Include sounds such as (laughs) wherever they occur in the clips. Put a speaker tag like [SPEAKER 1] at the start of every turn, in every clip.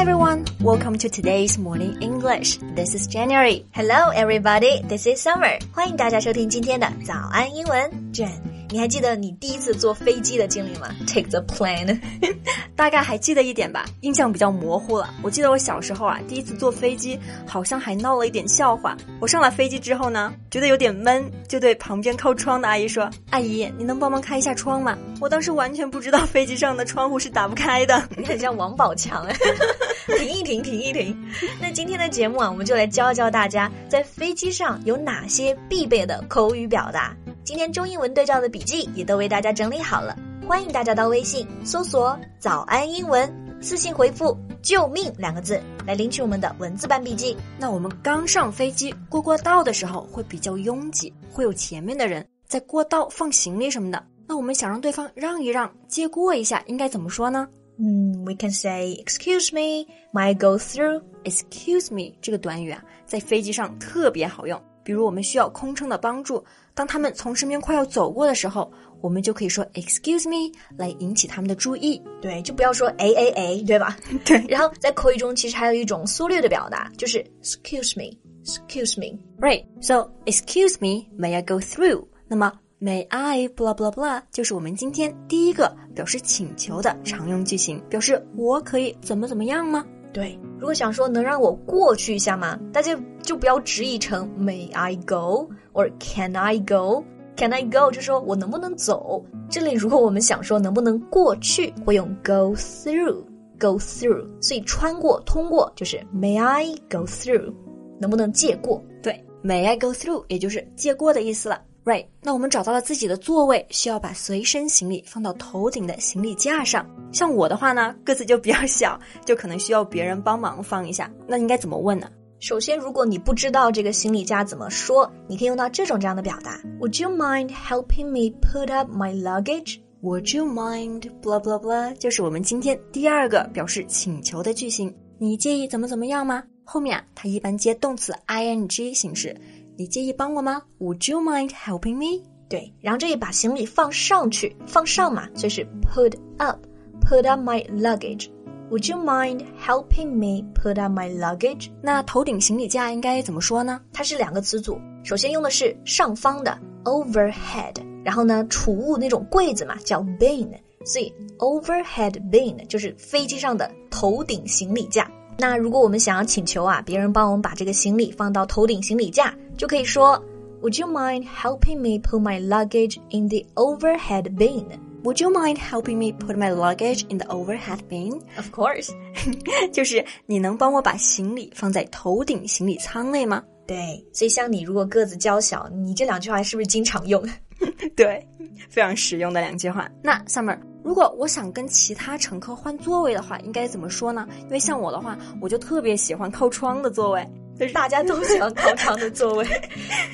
[SPEAKER 1] everyone, welcome to today's morning English. This is January.
[SPEAKER 2] Hello, everybody. This is Summer. 欢迎大家收听今天的早安英文。Jen， 你还记得你第一次坐飞机的经历吗？Take the plane. (laughs)
[SPEAKER 1] 大概还记得一点吧，印象比较模糊了。我记得我小时候啊，第一次坐飞机，好像还闹了一点笑话。我上了飞机之后呢，觉得有点闷，就对旁边靠窗的阿姨说：“阿姨，你能帮忙开一下窗吗？”我当时完全不知道飞机上的窗户是打不开的，
[SPEAKER 2] 你很像王宝强哎。(laughs) 停一停，停一停。那今天的节目啊，我们就来教教大家在飞机上有哪些必备的口语表达。今天中英文对照的笔记也都为大家整理好了，欢迎大家到微信搜索“早安英文”，私信回复“救命”两个字来领取我们的文字版笔记。
[SPEAKER 1] 那我们刚上飞机过过道的时候会比较拥挤，会有前面的人在过道放行李什么的。那我们想让对方让一让，借过一下，应该怎么说呢？
[SPEAKER 2] 嗯，we can say excuse me, my go through?
[SPEAKER 1] Excuse me 这个短语啊，在飞机上特别好用。比如我们需要空乘的帮助，当他们从身边快要走过的时候，我们就可以说 excuse me 来引起他们的注意。
[SPEAKER 2] 对，就不要说 a a a，对吧？(laughs)
[SPEAKER 1] 对。
[SPEAKER 2] 然后在口语中其实还有一种缩略的表达，就是 excuse me, excuse me.
[SPEAKER 1] Right. So excuse me, may I go through? 那么 May I blah blah blah 就是我们今天第一个表示请求的常用句型，表示我可以怎么怎么样吗？
[SPEAKER 2] 对，如果想说能让我过去一下吗？大家就不要直译成 May I go or Can I go? Can I go 就说我能不能走？这里如果我们想说能不能过去，会用 go through go through，所以穿过通过就是 May I go through？能不能借过？
[SPEAKER 1] 对，May I go through 也就是借过的意思了。Right，那我们找到了自己的座位，需要把随身行李放到头顶的行李架上。像我的话呢，个子就比较小，就可能需要别人帮忙放一下。那应该怎么问呢？
[SPEAKER 2] 首先，如果你不知道这个行李架怎么说，你可以用到这种这样的表达：Would you mind helping me put up my luggage？Would
[SPEAKER 1] you mind blah blah blah？就是我们今天第二个表示请求的句型。你介意怎么怎么样吗？后面啊，它一般接动词 ing 形式。你介意帮我吗？Would you mind helping me？
[SPEAKER 2] 对，然后这里把行李放上去，放上嘛，就是 put up，put up my luggage。Would you mind helping me put up my luggage？
[SPEAKER 1] 那头顶行李架应该怎么说呢？
[SPEAKER 2] 它是两个词组，首先用的是上方的 overhead，然后呢，储物那种柜子嘛，叫 bin，所以 overhead bin 就是飞机上的头顶行李架。那如果我们想要请求啊，别人帮我们把这个行李放到头顶行李架，就可以说，Would you mind helping me put my luggage in the overhead bin?
[SPEAKER 1] Would you mind helping me put my luggage in the overhead bin?
[SPEAKER 2] Of course，(laughs)
[SPEAKER 1] 就是你能帮我把行李放在头顶行李舱内吗？(laughs)
[SPEAKER 2] 对，所以像你如果个子娇小，你这两句话是不是经常用？(laughs)
[SPEAKER 1] 对，非常实用的两句话。那 Summer。如果我想跟其他乘客换座位的话，应该怎么说呢？因为像我的话，我就特别喜欢靠窗的座位，
[SPEAKER 2] 就是大家都喜欢靠窗的座位。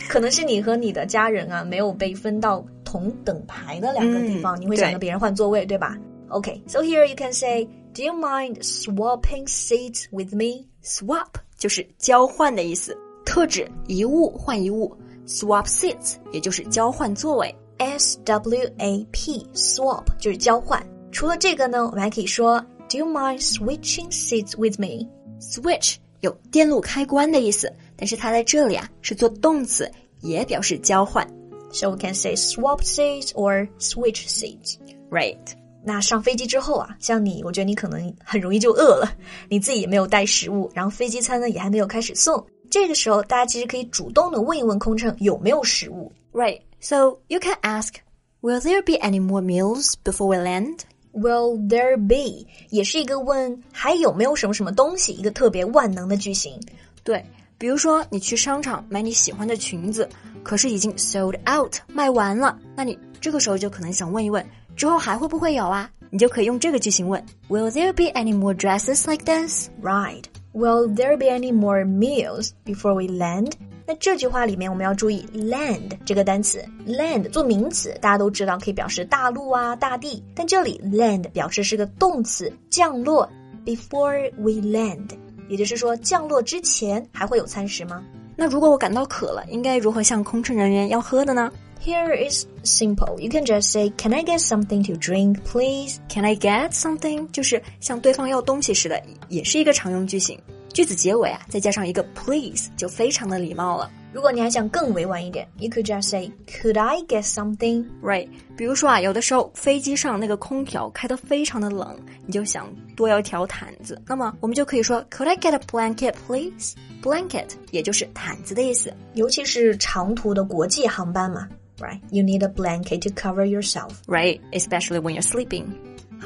[SPEAKER 2] 可能是你和你的家人啊，没有被分到同等排的两个地方，你会想跟别人换座位，对吧？OK，so here you can say，Do you mind swapping seats with me？Swap
[SPEAKER 1] 就是交换的意思，特指一物换一物。Swap seats 也就是交换座位。
[SPEAKER 2] S W A P swap 就是交换。除了这个呢，我们还可以说 Do you mind switching seats with me?
[SPEAKER 1] Switch 有电路开关的意思，但是它在这里啊是做动词，也表示交换。
[SPEAKER 2] So we can say swap seats or switch seats.
[SPEAKER 1] Right.
[SPEAKER 2] 那上飞机之后啊，像你，我觉得你可能很容易就饿了，你自己也没有带食物，然后飞机餐呢也还没有开始送。这个时候，大家其实可以主动的问一问空乘有没有食物。
[SPEAKER 1] Right. So you can ask, Will there be any more meals before we land?
[SPEAKER 2] Will there be 也是一个问还有没有什么什么东西，一个特别万能的句型。
[SPEAKER 1] 对，比如说你去商场买你喜欢的裙子，可是已经 sold out 卖完了，那你这个时候就可能想问一问，之后还会不会有啊？你就可以用这个句型问，Will there be any more dresses like this?
[SPEAKER 2] Right. Will there be any more meals before we land? 那这句话里面我们要注意 land 这个单词，land 做名词，大家都知道可以表示大陆啊、大地，但这里 land 表示是个动词，降落。Before we land，也就是说降落之前还会有餐食吗？
[SPEAKER 1] 那如果我感到渴了，应该如何向空乘人员要喝的呢
[SPEAKER 2] ？Here is simple. You can just say, "Can I get something to drink, please?"
[SPEAKER 1] Can I get something？就是向对方要东西时的，也是一个常用句型。句子结尾啊，再加上一个 please，就非常的礼貌了。
[SPEAKER 2] 如果你还想更委婉一点，you could just say, "Could I get something?"
[SPEAKER 1] Right？比如说啊，有的时候飞机上那个空调开得非常的冷，你就想多要一条毯子，那么我们就可以说，Could I get a blanket, please? Blanket 也就是毯子的意思。
[SPEAKER 2] 尤其是长途的国际航班嘛。right? You need a blanket to cover yourself.
[SPEAKER 1] Right, especially when you're sleeping.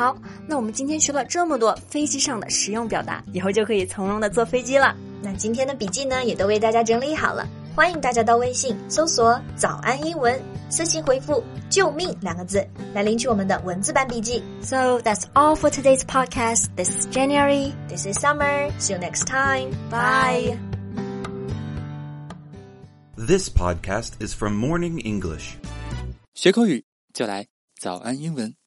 [SPEAKER 1] 好，那我们今天学了这么多飞机上的实用表达，以后就可以从容的坐飞机了。
[SPEAKER 2] 那今天的笔记呢，也都为大家整理好了，欢迎大家到微信搜索“早安英文”，私信回复“救命”两个字来领取我们的文字版笔记。
[SPEAKER 1] So that's all for today's podcast. This is January.
[SPEAKER 2] This is Summer. See you next time.
[SPEAKER 1] Bye.
[SPEAKER 3] This podcast is from Morning English.
[SPEAKER 4] 学口语就来早安英文。